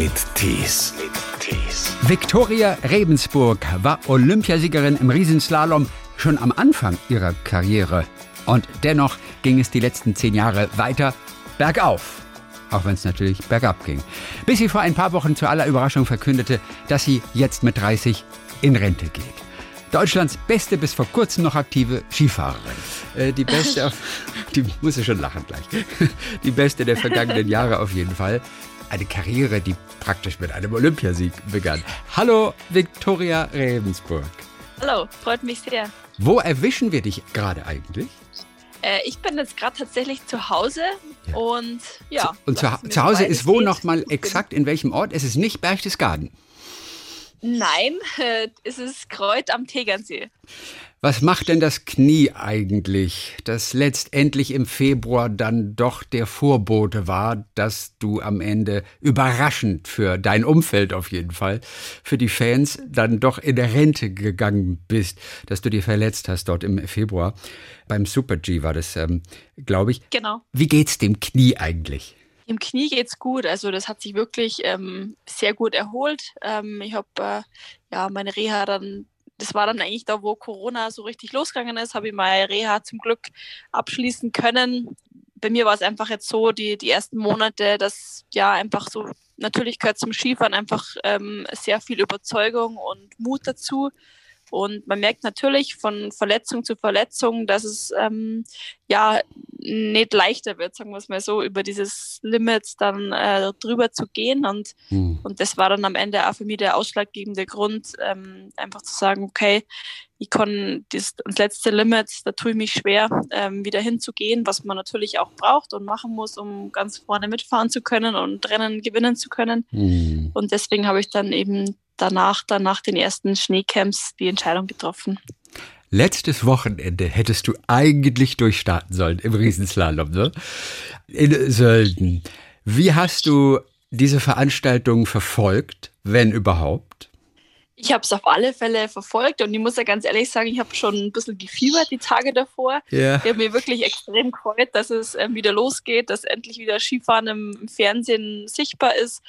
mit Tees. Viktoria Rebensburg war Olympiasiegerin im Riesenslalom schon am Anfang ihrer Karriere. Und dennoch ging es die letzten zehn Jahre weiter bergauf. Auch wenn es natürlich bergab ging. Bis sie vor ein paar Wochen zu aller Überraschung verkündete, dass sie jetzt mit 30 in Rente geht. Deutschlands beste bis vor kurzem noch aktive Skifahrerin. Äh, die beste, auf, die muss ich schon lachen gleich. Die beste der vergangenen Jahre auf jeden Fall. Eine Karriere, die praktisch mit einem Olympiasieg begann. Hallo, Viktoria Rebensburg. Hallo, freut mich sehr. Wo erwischen wir dich gerade eigentlich? Äh, ich bin jetzt gerade tatsächlich zu Hause Ja. und ja. Und zu, lass mir zu Hause ist wo nochmal bin- exakt, in welchem Ort? Es ist nicht Berchtesgaden. Nein, es ist Kreuth am Tegernsee. Was macht denn das Knie eigentlich, das letztendlich im Februar dann doch der Vorbote war, dass du am Ende überraschend für dein Umfeld auf jeden Fall, für die Fans dann doch in der Rente gegangen bist, dass du dir verletzt hast dort im Februar. Beim Super G war das, ähm, glaube ich. Genau. Wie geht's dem Knie eigentlich? Im Knie geht's gut. Also das hat sich wirklich ähm, sehr gut erholt. Ähm, ich habe äh, ja meine Reha dann, das war dann eigentlich da, wo Corona so richtig losgegangen ist, habe ich meine Reha zum Glück abschließen können. Bei mir war es einfach jetzt so, die, die ersten Monate, dass ja einfach so, natürlich gehört zum Skifahren einfach ähm, sehr viel Überzeugung und Mut dazu. Und man merkt natürlich von Verletzung zu Verletzung, dass es ähm, ja nicht leichter wird, sagen wir es mal so, über dieses Limit dann äh, drüber zu gehen. Und, Hm. und das war dann am Ende auch für mich der ausschlaggebende Grund, ähm, einfach zu sagen, okay, ich kann das, das letzte Limit, da tue ich mich schwer, ähm, wieder hinzugehen, was man natürlich auch braucht und machen muss, um ganz vorne mitfahren zu können und Rennen gewinnen zu können. Hm. Und deswegen habe ich dann eben danach, dann nach den ersten Schneecamps die Entscheidung getroffen. Letztes Wochenende hättest du eigentlich durchstarten sollen im Riesenslalom, ne? In Sölden. Wie hast du diese Veranstaltung verfolgt, wenn überhaupt? Ich habe es auf alle Fälle verfolgt und ich muss ja ganz ehrlich sagen, ich habe schon ein bisschen gefiebert die Tage davor. Ja. Ich habe mich wirklich extrem gefreut, dass es ähm, wieder losgeht, dass endlich wieder Skifahren im, im Fernsehen sichtbar ist.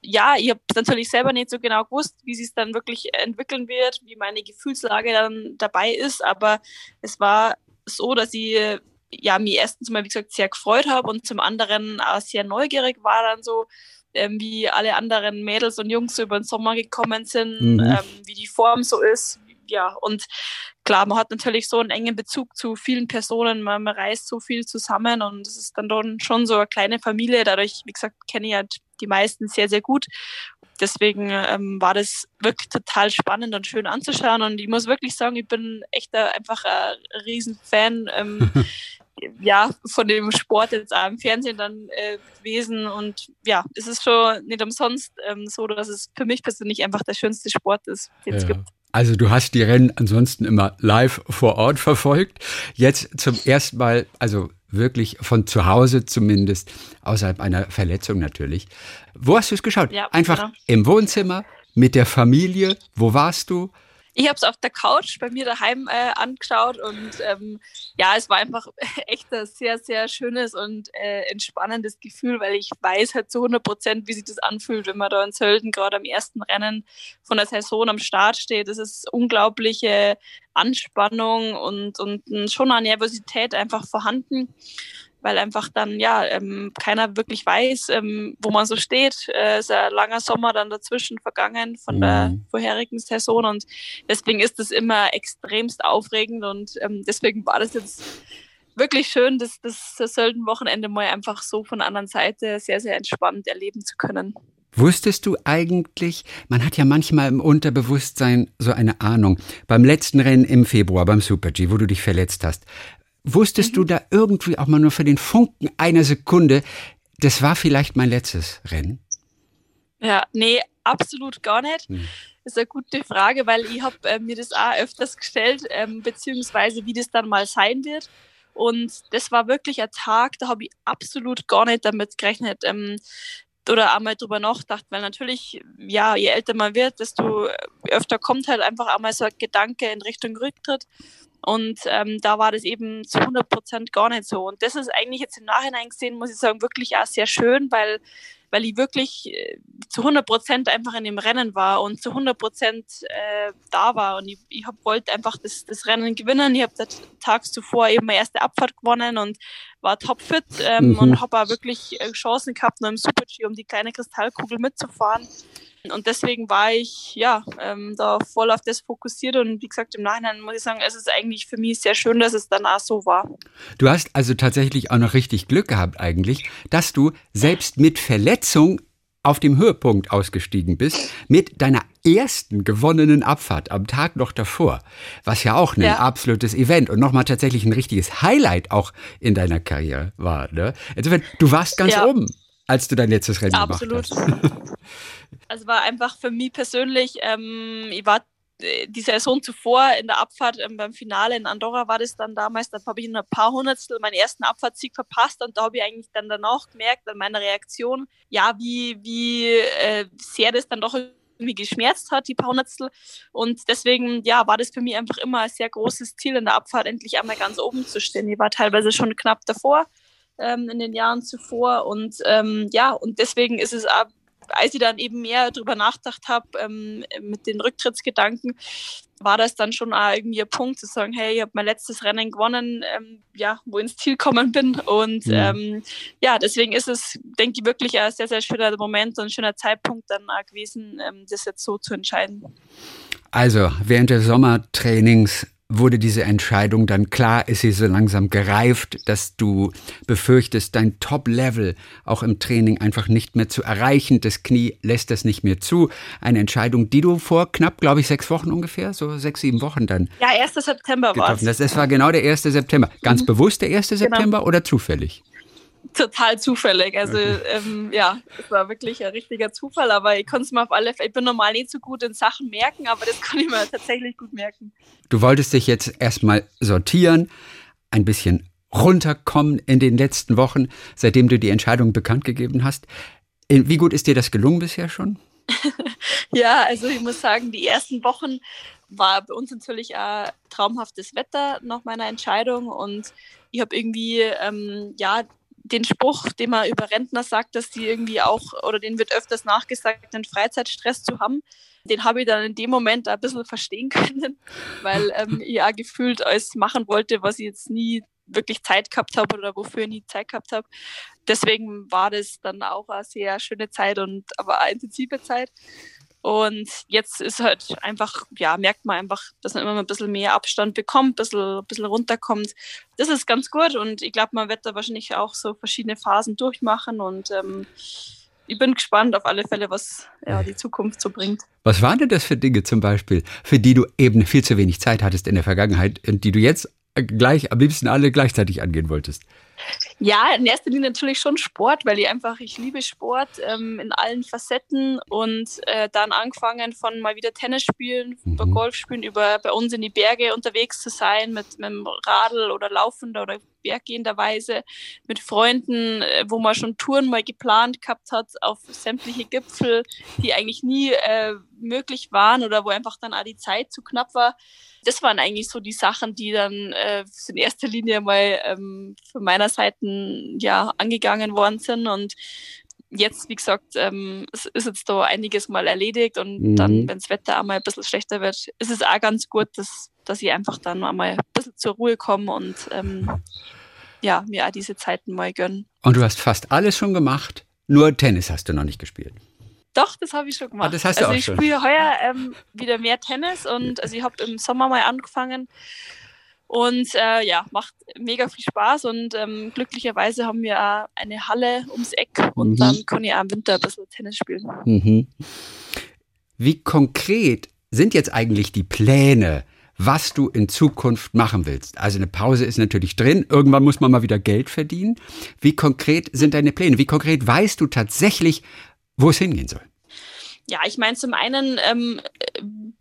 Ja, ich habe natürlich selber nicht so genau gewusst, wie sich es dann wirklich entwickeln wird, wie meine Gefühlslage dann dabei ist, aber es war so, dass ich ja, mich erstens mal, wie gesagt, sehr gefreut habe und zum anderen auch sehr neugierig war dann so, ähm, wie alle anderen Mädels und Jungs über den Sommer gekommen sind, Mhm. ähm, wie die Form so ist. Ja, und klar, man hat natürlich so einen engen Bezug zu vielen Personen, man, man reist so viel zusammen und es ist dann schon so eine kleine Familie. Dadurch, wie gesagt, kenne ich halt die meisten sehr, sehr gut. Deswegen ähm, war das wirklich total spannend und schön anzuschauen. Und ich muss wirklich sagen, ich bin echt einfach ein Riesenfan. Ja, von dem Sport jetzt auch im Fernsehen dann äh, gewesen. Und ja, es ist schon nicht umsonst ähm, so, dass es für mich persönlich einfach der schönste Sport ist, den es Ja. gibt. Also du hast die Rennen ansonsten immer live vor Ort verfolgt. Jetzt zum ersten Mal, also wirklich von zu Hause zumindest, außerhalb einer Verletzung natürlich. Wo hast du es geschaut? Ja, Einfach genau. im Wohnzimmer, mit der Familie. Wo warst du? Ich habe es auf der Couch bei mir daheim äh, angeschaut und ähm, ja, es war einfach echt ein sehr, sehr schönes und äh, entspannendes Gefühl, weil ich weiß halt zu 100 Prozent, wie sich das anfühlt, wenn man da in Sölden gerade am ersten Rennen von der Saison am Start steht. Es ist unglaubliche Anspannung und, und schon eine Nervosität einfach vorhanden weil einfach dann ja ähm, keiner wirklich weiß, ähm, wo man so steht. Äh, ist ein langer Sommer dann dazwischen vergangen von der Mhm. vorherigen Saison und deswegen ist es immer extremst aufregend und ähm, deswegen war das jetzt wirklich schön, das, das, das Sölden-Wochenende mal einfach so von der anderen Seite sehr, sehr entspannt erleben zu können. Wusstest du eigentlich, man hat ja manchmal im Unterbewusstsein so eine Ahnung, beim letzten Rennen im Februar, beim Super G, wo du dich verletzt hast, wusstest du da irgendwie auch mal nur für den Funken einer Sekunde, das war vielleicht mein letztes Rennen? Ja, nee, absolut gar nicht. Hm. Das ist eine gute Frage, weil ich habe äh, mir das auch öfters gestellt, ähm, beziehungsweise wie das dann mal sein wird. Und das war wirklich ein Tag, da habe ich absolut gar nicht damit gerechnet. Ähm, oder einmal drüber nachgedacht, weil natürlich, ja, je älter man wird, desto öfter kommt halt einfach einmal so ein Gedanke in Richtung Rücktritt. Und ähm, da war das eben zu 100 Prozent gar nicht so. Und das ist eigentlich jetzt im Nachhinein gesehen, muss ich sagen, wirklich auch sehr schön, weil weil ich wirklich äh, zu 100 Prozent einfach in dem Rennen war und zu 100 Prozent äh, da war. Und ich, ich hab, wollte einfach das, das Rennen gewinnen. Ich habe tags zuvor eben meine erste Abfahrt gewonnen und war topfit ähm, mhm. und habe auch wirklich äh, Chancen gehabt, nur im Super-G um die kleine Kristallkugel mitzufahren. Und deswegen war ich ja ähm, da voll auf das fokussiert und wie gesagt, im Nachhinein muss ich sagen, es ist eigentlich für mich sehr schön, dass es danach so war. Du hast also tatsächlich auch noch richtig Glück gehabt eigentlich, dass du selbst mit Verletzung auf dem Höhepunkt ausgestiegen bist, mit deiner ersten gewonnenen Abfahrt am Tag noch davor, was ja auch ein ja. absolutes Event und nochmal tatsächlich ein richtiges Highlight auch in deiner Karriere war. Ne? Insofern, du warst ganz ja. oben, als du dein letztes Rennen Absolut. gemacht hast. Also war einfach für mich persönlich, ähm, ich war äh, die Saison zuvor in der Abfahrt ähm, beim Finale in Andorra war das dann damals, da habe ich in ein paar Hundertstel meinen ersten Abfahrtssieg verpasst und da habe ich eigentlich dann danach gemerkt an meiner Reaktion, ja, wie, wie äh, sehr das dann doch irgendwie geschmerzt hat, die paar Hundertstel. Und deswegen, ja, war das für mich einfach immer ein sehr großes Ziel in der Abfahrt, endlich einmal ganz oben zu stehen. Ich war teilweise schon knapp davor ähm, in den Jahren zuvor und ähm, ja, und deswegen ist es auch als ich dann eben mehr darüber nachgedacht habe, ähm, mit den Rücktrittsgedanken, war das dann schon auch irgendwie ein Punkt zu sagen, hey, ich habe mein letztes Rennen gewonnen, ähm, ja, wo ins Ziel gekommen bin. Und ja. Ähm, ja, deswegen ist es, denke ich, wirklich ein sehr, sehr schöner Moment und ein schöner Zeitpunkt dann auch gewesen, ähm, das jetzt so zu entscheiden. Also, während des Sommertrainings wurde diese Entscheidung dann klar, ist sie so langsam gereift, dass du befürchtest, dein Top-Level auch im Training einfach nicht mehr zu erreichen. Das Knie lässt das nicht mehr zu. Eine Entscheidung, die du vor knapp, glaube ich, sechs Wochen ungefähr, so sechs, sieben Wochen dann. Ja, 1. September war es. Das, das war genau der 1. September. Ganz mhm. bewusst der 1. Genau. September oder zufällig? Total zufällig. Also ähm, ja, es war wirklich ein richtiger Zufall, aber ich konnte es mir auf alle Fälle, ich bin normal nicht so gut in Sachen merken, aber das kann ich mir tatsächlich gut merken. Du wolltest dich jetzt erstmal sortieren, ein bisschen runterkommen in den letzten Wochen, seitdem du die Entscheidung bekannt gegeben hast. Wie gut ist dir das gelungen bisher schon? ja, also ich muss sagen, die ersten Wochen war bei uns natürlich auch traumhaftes Wetter nach meiner Entscheidung und ich habe irgendwie ähm, ja den Spruch, den man über Rentner sagt, dass die irgendwie auch, oder den wird öfters nachgesagt, einen Freizeitstress zu haben, den habe ich dann in dem Moment ein bisschen verstehen können, weil ähm, ich auch gefühlt alles machen wollte, was ich jetzt nie wirklich Zeit gehabt habe oder wofür ich nie Zeit gehabt habe. Deswegen war das dann auch eine sehr schöne Zeit und aber eine intensive Zeit. Und jetzt ist halt einfach, ja, merkt man einfach, dass man immer ein bisschen mehr Abstand bekommt, ein bisschen, ein bisschen runterkommt. Das ist ganz gut und ich glaube, man wird da wahrscheinlich auch so verschiedene Phasen durchmachen und ähm, ich bin gespannt auf alle Fälle, was ja, die Zukunft so bringt. Was waren denn das für Dinge zum Beispiel, für die du eben viel zu wenig Zeit hattest in der Vergangenheit und die du jetzt gleich am liebsten alle gleichzeitig angehen wolltest? Ja, in erster Linie natürlich schon Sport, weil ich einfach, ich liebe Sport ähm, in allen Facetten und äh, dann angefangen von mal wieder Tennis spielen, mhm. über Golf spielen, über bei uns in die Berge unterwegs zu sein mit, mit dem Radl oder laufender oder berggehenderweise mit Freunden, äh, wo man schon Touren mal geplant gehabt hat auf sämtliche Gipfel, die eigentlich nie äh, möglich waren oder wo einfach dann auch die Zeit zu knapp war. Das waren eigentlich so die Sachen, die dann äh, in erster Linie mal ähm, von meiner Seite ja angegangen worden sind und jetzt, wie gesagt, ähm, es ist jetzt da einiges mal erledigt und mhm. dann, wenn das Wetter einmal ein bisschen schlechter wird, ist es auch ganz gut, dass, dass ich einfach dann einmal ein bisschen zur Ruhe komme und ähm, ja, mir auch diese Zeiten mal gönnen. Und du hast fast alles schon gemacht, nur Tennis hast du noch nicht gespielt. Doch, das habe ich schon gemacht. Ah, das hast du also auch ich spiele heuer ähm, wieder mehr Tennis und also ich habe im Sommer mal angefangen und äh, ja, macht mega viel Spaß und ähm, glücklicherweise haben wir auch eine Halle ums Eck und mhm. dann kann ich auch im Winter ein bisschen Tennis spielen. Mhm. Wie konkret sind jetzt eigentlich die Pläne, was du in Zukunft machen willst? Also eine Pause ist natürlich drin, irgendwann muss man mal wieder Geld verdienen. Wie konkret sind deine Pläne? Wie konkret weißt du tatsächlich, wo es hingehen soll? Ja, ich meine, zum einen ähm,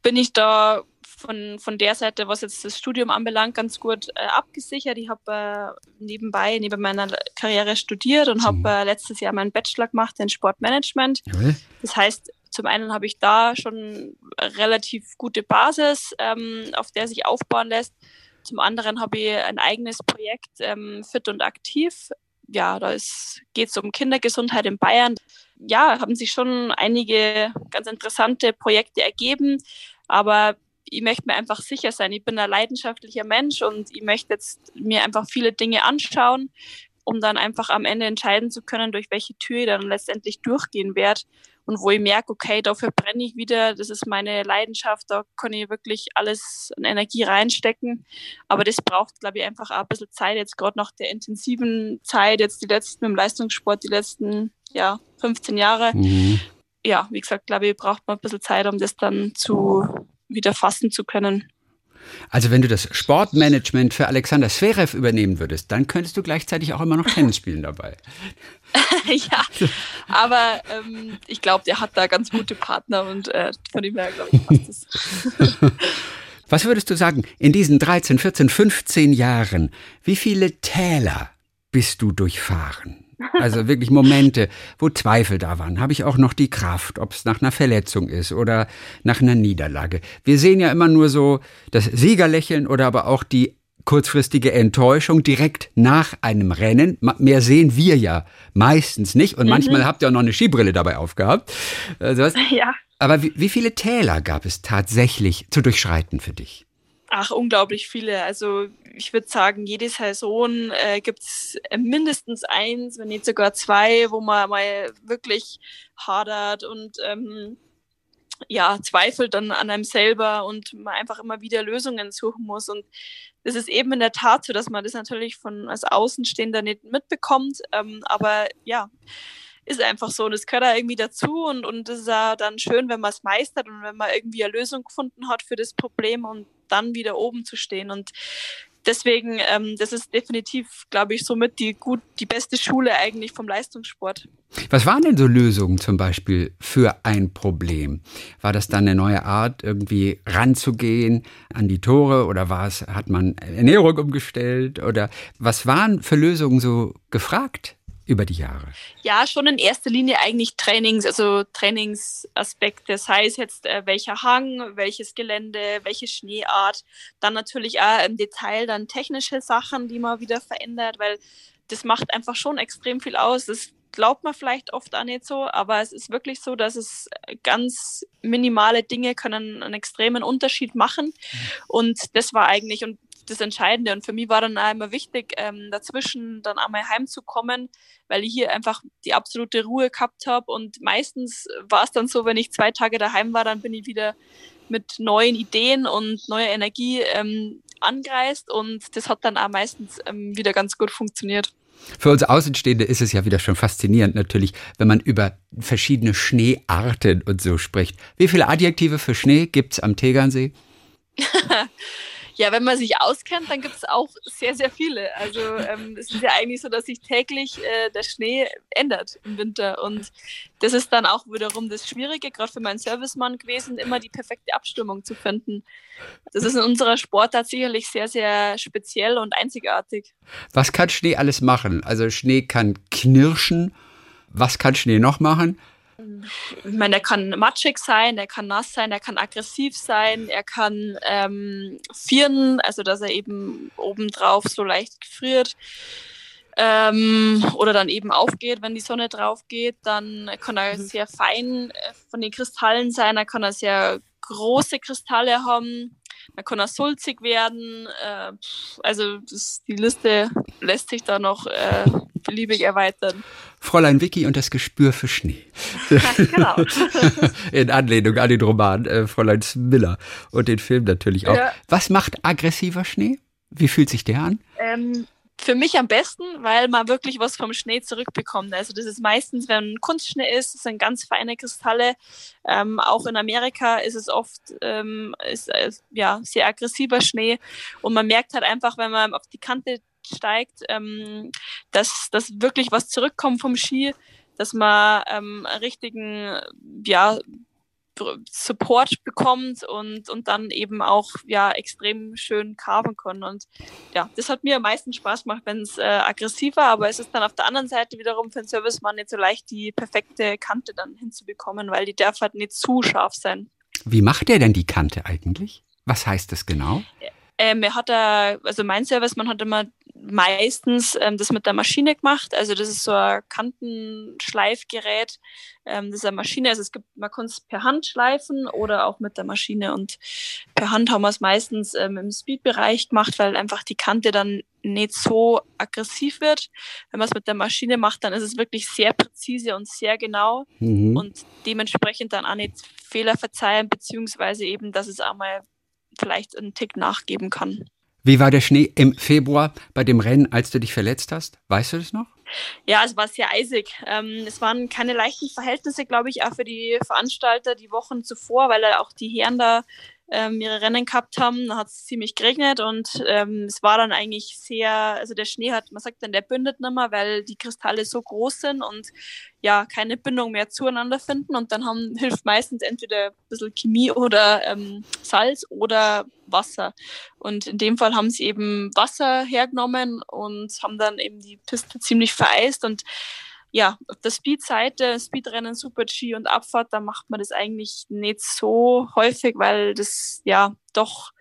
bin ich da von, von der Seite, was jetzt das Studium anbelangt, ganz gut äh, abgesichert. Ich habe äh, nebenbei, neben meiner Karriere studiert und habe äh, letztes Jahr meinen Bachelor gemacht in Sportmanagement. Okay. Das heißt, zum einen habe ich da schon relativ gute Basis, ähm, auf der sich aufbauen lässt. Zum anderen habe ich ein eigenes Projekt, ähm, Fit und Aktiv. Ja, da geht es um Kindergesundheit in Bayern. Ja, haben sich schon einige ganz interessante Projekte ergeben, aber ich möchte mir einfach sicher sein. Ich bin ein leidenschaftlicher Mensch und ich möchte jetzt mir einfach viele Dinge anschauen, um dann einfach am Ende entscheiden zu können, durch welche Tür ich dann letztendlich durchgehen werde und wo ich merke, okay, dafür brenne ich wieder, das ist meine Leidenschaft, da kann ich wirklich alles an Energie reinstecken. Aber das braucht, glaube ich, einfach auch ein bisschen Zeit, jetzt gerade nach der intensiven Zeit, jetzt die letzten im Leistungssport, die letzten ja, 15 Jahre. Mhm. Ja, wie gesagt, glaube ich, braucht man ein bisschen Zeit, um das dann zu wieder fassen zu können. Also wenn du das Sportmanagement für Alexander Zverev übernehmen würdest, dann könntest du gleichzeitig auch immer noch Tennis spielen dabei. ja, aber ähm, ich glaube, der hat da ganz gute Partner und äh, von dem her, glaube ich, passt es. Was würdest du sagen, in diesen 13, 14, 15 Jahren, wie viele Täler bist du durchfahren? Also wirklich Momente, wo Zweifel da waren. Habe ich auch noch die Kraft, ob es nach einer Verletzung ist oder nach einer Niederlage. Wir sehen ja immer nur so das Siegerlächeln oder aber auch die kurzfristige Enttäuschung direkt nach einem Rennen. Mehr sehen wir ja meistens nicht. Und mhm. manchmal habt ihr auch noch eine Skibrille dabei aufgehabt. Also ja. Aber wie, wie viele Täler gab es tatsächlich zu durchschreiten für dich? Ach, unglaublich viele. Also ich würde sagen, jede Saison äh, gibt es äh, mindestens eins, wenn nicht sogar zwei, wo man mal wirklich hadert und ähm, ja, zweifelt dann an einem selber und man einfach immer wieder Lösungen suchen muss. Und es ist eben in der Tat so, dass man das natürlich von als Außenstehender nicht mitbekommt. Ähm, aber ja, ist einfach so. Und es gehört da irgendwie dazu und, und es ist ja dann schön, wenn man es meistert und wenn man irgendwie eine Lösung gefunden hat für das Problem und dann wieder oben zu stehen. Und deswegen, ähm, das ist definitiv, glaube ich, somit die gut, die beste Schule eigentlich vom Leistungssport. Was waren denn so Lösungen zum Beispiel für ein Problem? War das dann eine neue Art, irgendwie ranzugehen an die Tore oder war es, hat man Ernährung umgestellt oder was waren für Lösungen so gefragt? Über die Jahre? Ja, schon in erster Linie eigentlich Trainings, also Trainingsaspekte, sei es jetzt äh, welcher Hang, welches Gelände, welche Schneeart, dann natürlich auch im Detail dann technische Sachen, die man wieder verändert, weil das macht einfach schon extrem viel aus. Das glaubt man vielleicht oft auch nicht so, aber es ist wirklich so, dass es ganz minimale Dinge können einen extremen Unterschied machen. Mhm. Und das war eigentlich, und das Entscheidende. Und für mich war dann auch immer wichtig, ähm, dazwischen dann einmal heimzukommen, weil ich hier einfach die absolute Ruhe gehabt habe. Und meistens war es dann so, wenn ich zwei Tage daheim war, dann bin ich wieder mit neuen Ideen und neuer Energie ähm, angereist. Und das hat dann auch meistens ähm, wieder ganz gut funktioniert. Für uns Außenstehende ist es ja wieder schon faszinierend natürlich, wenn man über verschiedene Schneearten und so spricht. Wie viele Adjektive für Schnee gibt es am Tegernsee? Ja, wenn man sich auskennt, dann gibt es auch sehr, sehr viele. Also ähm, es ist ja eigentlich so, dass sich täglich äh, der Schnee ändert im Winter. Und das ist dann auch wiederum das Schwierige, gerade für meinen Servicemann gewesen, immer die perfekte Abstimmung zu finden. Das ist in unserer Sportart sicherlich sehr, sehr speziell und einzigartig. Was kann Schnee alles machen? Also Schnee kann knirschen. Was kann Schnee noch machen? Ich meine, er kann matschig sein, er kann nass sein, er kann aggressiv sein, er kann ähm, frieren, also dass er eben obendrauf so leicht gefriert. Ähm, oder dann eben aufgeht, wenn die Sonne drauf geht, dann kann er mhm. sehr fein äh, von den Kristallen sein, er kann er sehr große Kristalle haben, dann kann er sulzig werden. Äh, also das, die Liste lässt sich da noch äh, beliebig erweitern. Fräulein Vicky und das Gespür für Schnee. genau. In Anlehnung an den Roman äh, Fräulein Miller und den Film natürlich auch. Ja. Was macht aggressiver Schnee? Wie fühlt sich der an? Ähm, für mich am besten, weil man wirklich was vom Schnee zurückbekommt. Also das ist meistens, wenn Kunstschnee ist, das sind ganz feine Kristalle. Ähm, auch in Amerika ist es oft ähm, ist, äh, ja, sehr aggressiver Schnee. Und man merkt halt einfach, wenn man auf die Kante steigt, ähm, dass, dass wirklich was zurückkommt vom Ski, dass man ähm, einen richtigen ja, Support bekommt und, und dann eben auch ja extrem schön carven kann. Und ja, das hat mir am meisten Spaß gemacht, wenn es äh, aggressiv war, aber es ist dann auf der anderen Seite wiederum für den Servicemann nicht so leicht, die perfekte Kante dann hinzubekommen, weil die darf halt nicht zu scharf sein. Wie macht er denn die Kante eigentlich? Was heißt das genau? Ähm, er hat da, also mein Service, man hat immer meistens ähm, das mit der Maschine gemacht. Also das ist so ein Kantenschleifgerät. Ähm, das ist eine Maschine. Also es gibt, man kann es per Hand schleifen oder auch mit der Maschine. Und per Hand haben wir es meistens ähm, im Speedbereich gemacht, weil einfach die Kante dann nicht so aggressiv wird. Wenn man es mit der Maschine macht, dann ist es wirklich sehr präzise und sehr genau mhm. und dementsprechend dann auch nicht Fehler verzeihen, beziehungsweise eben, dass es einmal vielleicht einen Tick nachgeben kann. Wie war der Schnee im Februar bei dem Rennen, als du dich verletzt hast? Weißt du das noch? Ja, es war sehr eisig. Ähm, es waren keine leichten Verhältnisse, glaube ich, auch für die Veranstalter die Wochen zuvor, weil auch die Herren da ähm, ihre Rennen gehabt haben. Da hat es ziemlich geregnet und ähm, es war dann eigentlich sehr, also der Schnee hat, man sagt dann, der bündet nicht mehr, weil die Kristalle so groß sind und ja, keine Bindung mehr zueinander finden und dann haben, hilft meistens entweder ein bisschen Chemie oder ähm, Salz oder Wasser. Und in dem Fall haben sie eben Wasser hergenommen und haben dann eben die Piste ziemlich vereist und ja, auf der Speed-Seite, Speedrennen, Super-G und Abfahrt, da macht man das eigentlich nicht so häufig, weil das ja doch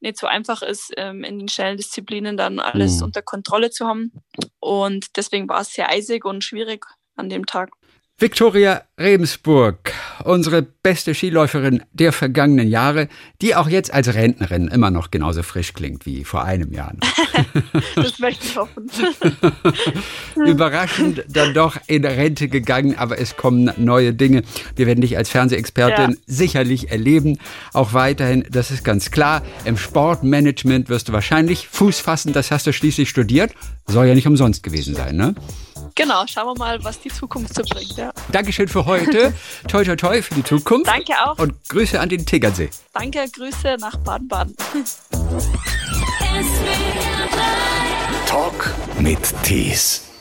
nicht so einfach ist, ähm, in den schnellen Disziplinen dann alles mhm. unter Kontrolle zu haben. Und deswegen war es sehr eisig und schwierig an dem Tag. Viktoria Rebensburg, unsere beste Skiläuferin der vergangenen Jahre, die auch jetzt als Rentnerin immer noch genauso frisch klingt wie vor einem Jahr. das möchte ich hoffen. Überraschend dann doch in Rente gegangen, aber es kommen neue Dinge. Wir werden dich als Fernsehexpertin ja. sicherlich erleben, auch weiterhin, das ist ganz klar. Im Sportmanagement wirst du wahrscheinlich Fuß fassen, das hast du schließlich studiert. Soll ja nicht umsonst gewesen sein, ne? Genau, schauen wir mal, was die Zukunft so bringt. Ja. Dankeschön für heute. toi, toi, toi für die Zukunft. Danke auch. Und Grüße an den Tegernsee. Danke, Grüße nach Baden-Baden. Talk mit Tees.